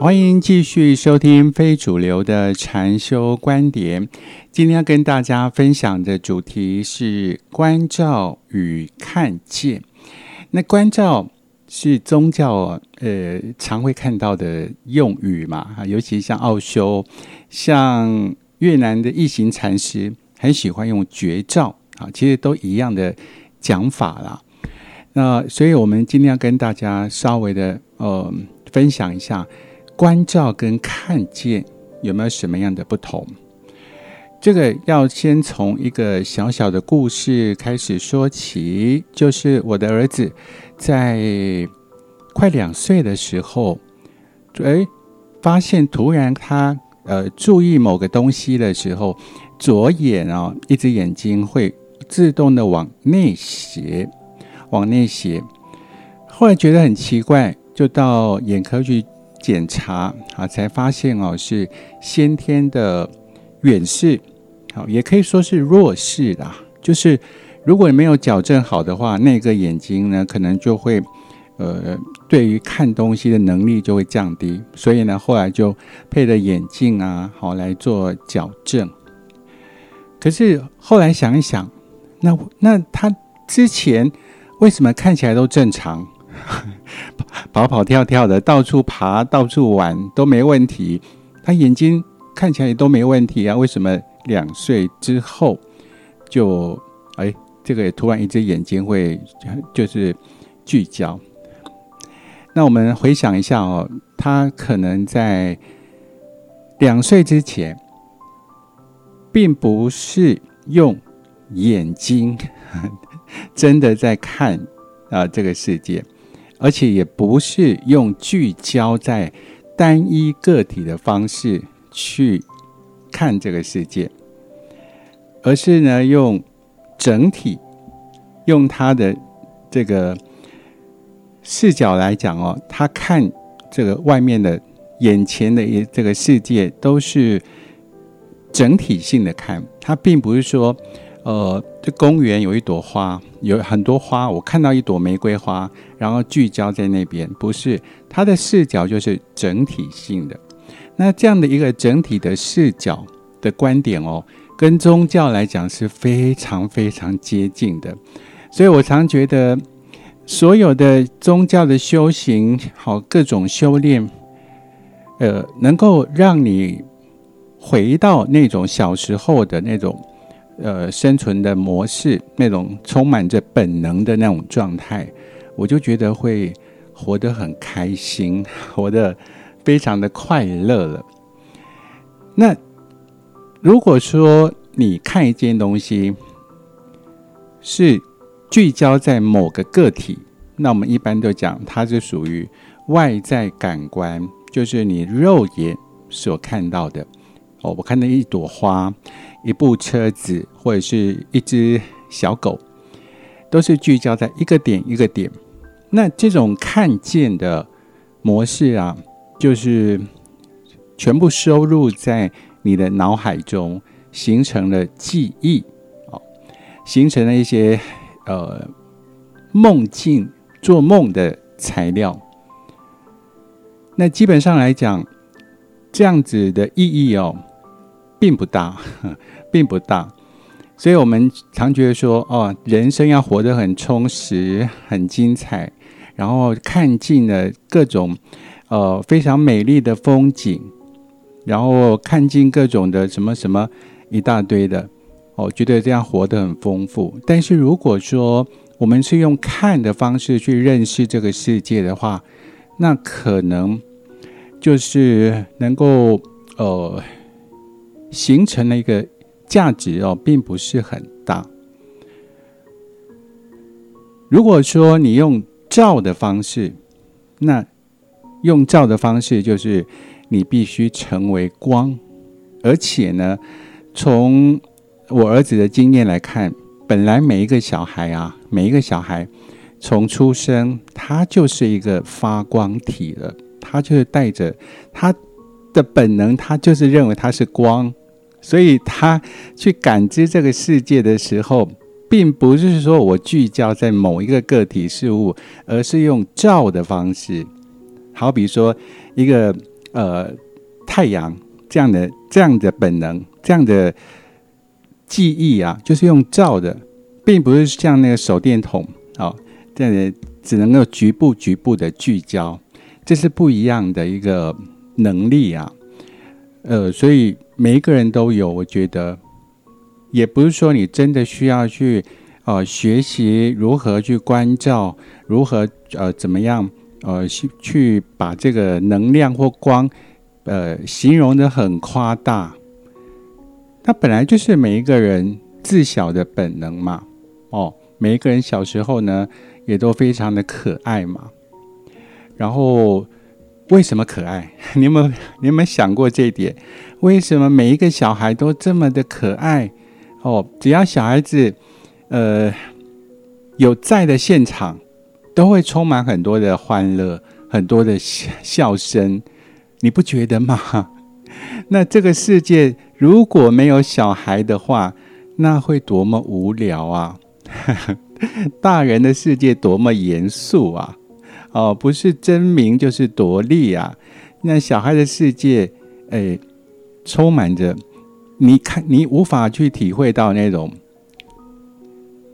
欢迎继续收听非主流的禅修观点。今天要跟大家分享的主题是关照与看见。那关照是宗教呃常会看到的用语嘛？哈，尤其像奥修，像越南的一行禅师很喜欢用绝照啊，其实都一样的讲法啦。那所以我们今天要跟大家稍微的呃分享一下。关照跟看见有没有什么样的不同？这个要先从一个小小的故事开始说起。就是我的儿子在快两岁的时候，哎，发现突然他呃注意某个东西的时候，左眼啊一只眼睛会自动的往内斜，往内斜。后来觉得很奇怪，就到眼科去。检查啊，才发现哦是先天的远视，好也可以说是弱视啦。就是如果你没有矫正好的话，那个眼睛呢可能就会呃对于看东西的能力就会降低。所以呢后来就配了眼镜啊，好来做矫正。可是后来想一想，那那他之前为什么看起来都正常？跑跑跳跳的，到处爬，到处玩都没问题。他眼睛看起来也都没问题啊，为什么两岁之后就哎，这个突然一只眼睛会就是聚焦？那我们回想一下哦，他可能在两岁之前，并不是用眼睛 真的在看啊这个世界。而且也不是用聚焦在单一个体的方式去看这个世界，而是呢用整体，用他的这个视角来讲哦，他看这个外面的眼前的一这个世界都是整体性的看，他并不是说。呃，这公园有一朵花，有很多花。我看到一朵玫瑰花，然后聚焦在那边，不是它的视角就是整体性的。那这样的一个整体的视角的观点哦，跟宗教来讲是非常非常接近的。所以我常觉得，所有的宗教的修行，好各种修炼，呃，能够让你回到那种小时候的那种。呃，生存的模式，那种充满着本能的那种状态，我就觉得会活得很开心，活得非常的快乐了。那如果说你看一件东西是聚焦在某个个体，那我们一般都讲它是属于外在感官，就是你肉眼所看到的。哦，我看到一朵花。一部车子或者是一只小狗，都是聚焦在一个点一个点。那这种看见的模式啊，就是全部收入在你的脑海中，形成了记忆，哦，形成了一些呃梦境、做梦的材料。那基本上来讲，这样子的意义哦。并不大，并不大，所以我们常觉得说，哦，人生要活得很充实、很精彩，然后看尽了各种呃非常美丽的风景，然后看尽各种的什么什么一大堆的，哦，觉得这样活得很丰富。但是如果说我们是用看的方式去认识这个世界的话，那可能就是能够呃。形成了一个价值哦，并不是很大。如果说你用照的方式，那用照的方式就是你必须成为光，而且呢，从我儿子的经验来看，本来每一个小孩啊，每一个小孩从出生，他就是一个发光体了，他就是带着他的本能，他就是认为他是光。所以他去感知这个世界的时候，并不是说我聚焦在某一个个体事物，而是用照的方式。好比说，一个呃太阳这样的这样的本能，这样的记忆啊，就是用照的，并不是像那个手电筒哦，这样的只能够局部局部的聚焦，这是不一样的一个能力啊。呃，所以每一个人都有，我觉得也不是说你真的需要去呃学习如何去关照，如何呃怎么样呃去去把这个能量或光呃形容的很夸大，它本来就是每一个人自小的本能嘛。哦，每一个人小时候呢也都非常的可爱嘛，然后。为什么可爱？你有没有你有没有想过这一点？为什么每一个小孩都这么的可爱？哦，只要小孩子呃有在的现场，都会充满很多的欢乐，很多的笑笑声，你不觉得吗？那这个世界如果没有小孩的话，那会多么无聊啊！大人的世界多么严肃啊！哦，不是争名就是夺利啊！那小孩的世界，哎，充满着你看你无法去体会到那种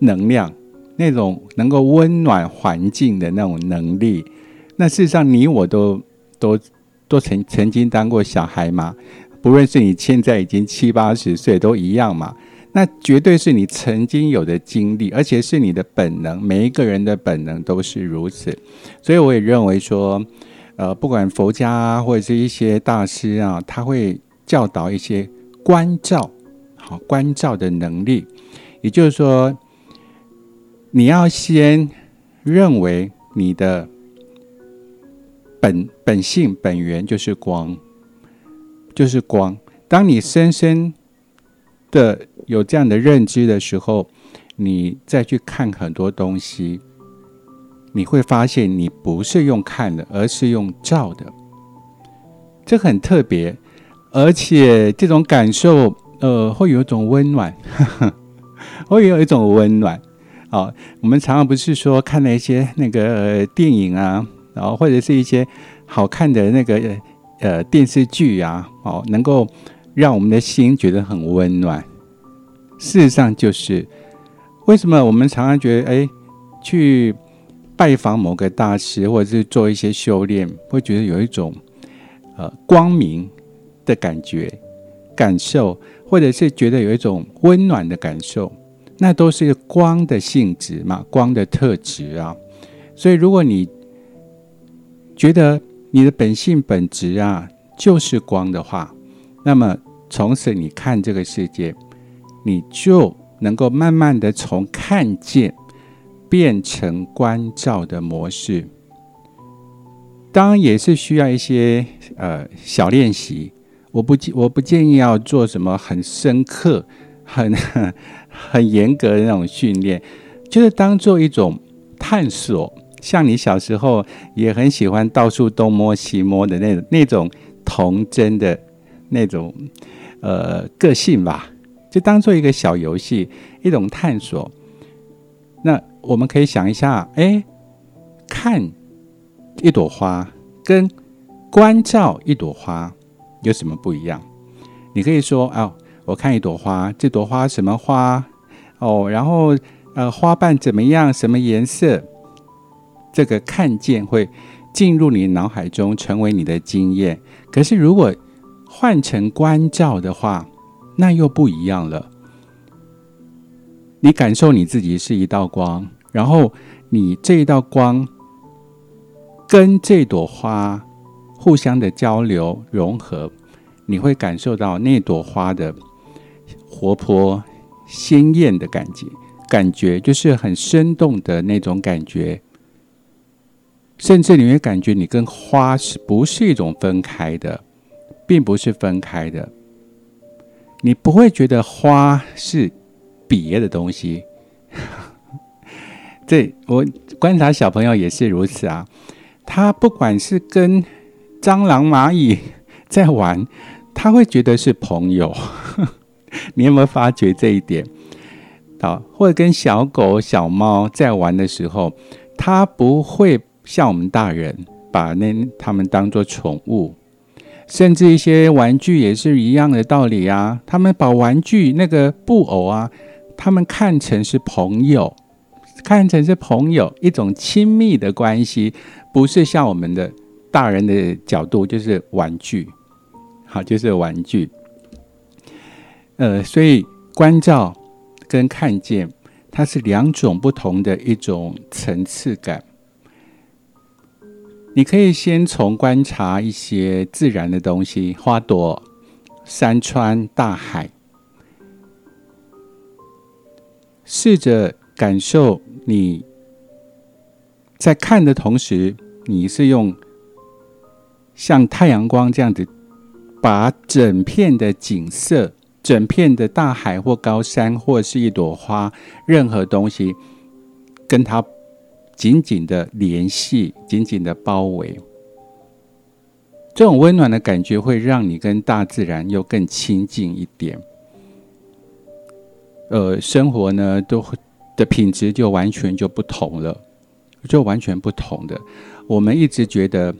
能量，那种能够温暖环境的那种能力。那事实上，你我都都都曾曾经当过小孩嘛，不论是你现在已经七八十岁，都一样嘛。那绝对是你曾经有的经历，而且是你的本能。每一个人的本能都是如此，所以我也认为说，呃，不管佛家啊，或者是一些大师啊，他会教导一些关照，好关照的能力。也就是说，你要先认为你的本本性本源就是光，就是光。当你深深的有这样的认知的时候，你再去看很多东西，你会发现你不是用看的，而是用照的。这很特别，而且这种感受，呃，会有一种温暖，会有一种温暖。哦，我们常常不是说看了一些那个电影啊，然后或者是一些好看的那个呃电视剧啊，哦，能够。让我们的心觉得很温暖。事实上，就是为什么我们常常觉得，哎，去拜访某个大师，或者是做一些修炼，会觉得有一种呃光明的感觉、感受，或者是觉得有一种温暖的感受，那都是光的性质嘛，光的特质啊。所以，如果你觉得你的本性本质啊就是光的话，那么，从此你看这个世界，你就能够慢慢的从看见变成关照的模式。当然，也是需要一些呃小练习。我不我不建议要做什么很深刻、很 很严格的那种训练，就是当做一种探索。像你小时候也很喜欢到处东摸西摸的那那种童真的。那种呃个性吧，就当做一个小游戏，一种探索。那我们可以想一下，哎，看一朵花跟关照一朵花有什么不一样？你可以说哦，我看一朵花，这朵花什么花？哦，然后呃，花瓣怎么样？什么颜色？这个看见会进入你脑海中，成为你的经验。可是如果换成关照的话，那又不一样了。你感受你自己是一道光，然后你这一道光跟这朵花互相的交流融合，你会感受到那朵花的活泼鲜艳的感觉，感觉就是很生动的那种感觉，甚至你会感觉你跟花是不是一种分开的。并不是分开的，你不会觉得花是别的东西。这我观察小朋友也是如此啊，他不管是跟蟑螂、蚂蚁 在玩，他会觉得是朋友。你有没有发觉这一点？好，或者跟小狗、小猫在玩的时候，他不会像我们大人把那他们当做宠物。甚至一些玩具也是一样的道理啊。他们把玩具那个布偶啊，他们看成是朋友，看成是朋友一种亲密的关系，不是像我们的大人的角度，就是玩具，好，就是玩具。呃，所以关照跟看见，它是两种不同的一种层次感。你可以先从观察一些自然的东西，花朵、山川、大海，试着感受你在看的同时，你是用像太阳光这样子，把整片的景色、整片的大海或高山或是一朵花，任何东西跟它。紧紧的联系，紧紧的包围，这种温暖的感觉会让你跟大自然又更亲近一点。呃，生活呢，都的品质就完全就不同了，就完全不同的。我们一直觉得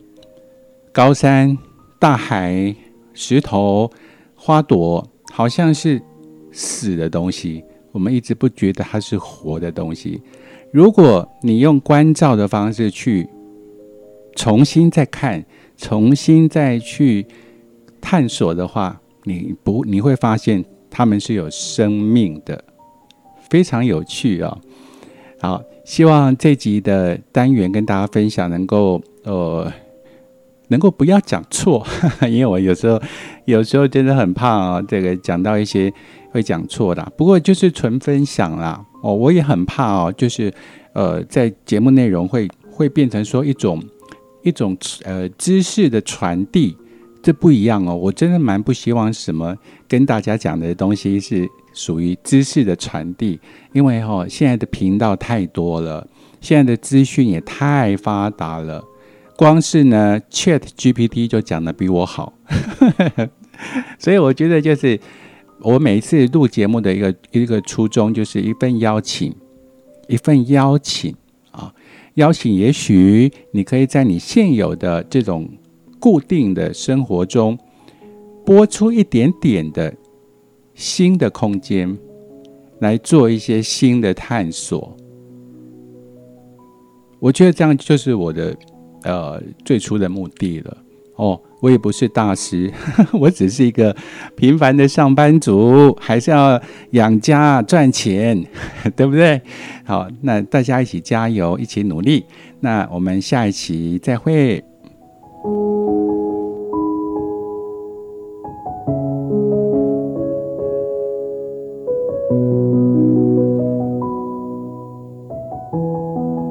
高山、大海、石头、花朵，好像是死的东西，我们一直不觉得它是活的东西。如果你用关照的方式去重新再看、重新再去探索的话，你不你会发现他们是有生命的，非常有趣啊！好，希望这集的单元跟大家分享，能够呃，能够不要讲错，因为我有时候有时候真的很怕啊，这个讲到一些会讲错的。不过就是纯分享啦。哦，我也很怕哦，就是呃，在节目内容会会变成说一种一种呃知识的传递，这不一样哦。我真的蛮不希望什么跟大家讲的东西是属于知识的传递，因为哈现在的频道太多了，现在的资讯也太发达了，光是呢 Chat GPT 就讲的比我好，所以我觉得就是。我每一次录节目的一个一个初衷，就是一份邀请，一份邀请啊，邀请。也许你可以在你现有的这种固定的生活中，拨出一点点的新的空间，来做一些新的探索。我觉得这样就是我的呃最初的目的了。哦，我也不是大师，我只是一个平凡的上班族，还是要养家赚钱，对不对？好，那大家一起加油，一起努力。那我们下一期再会。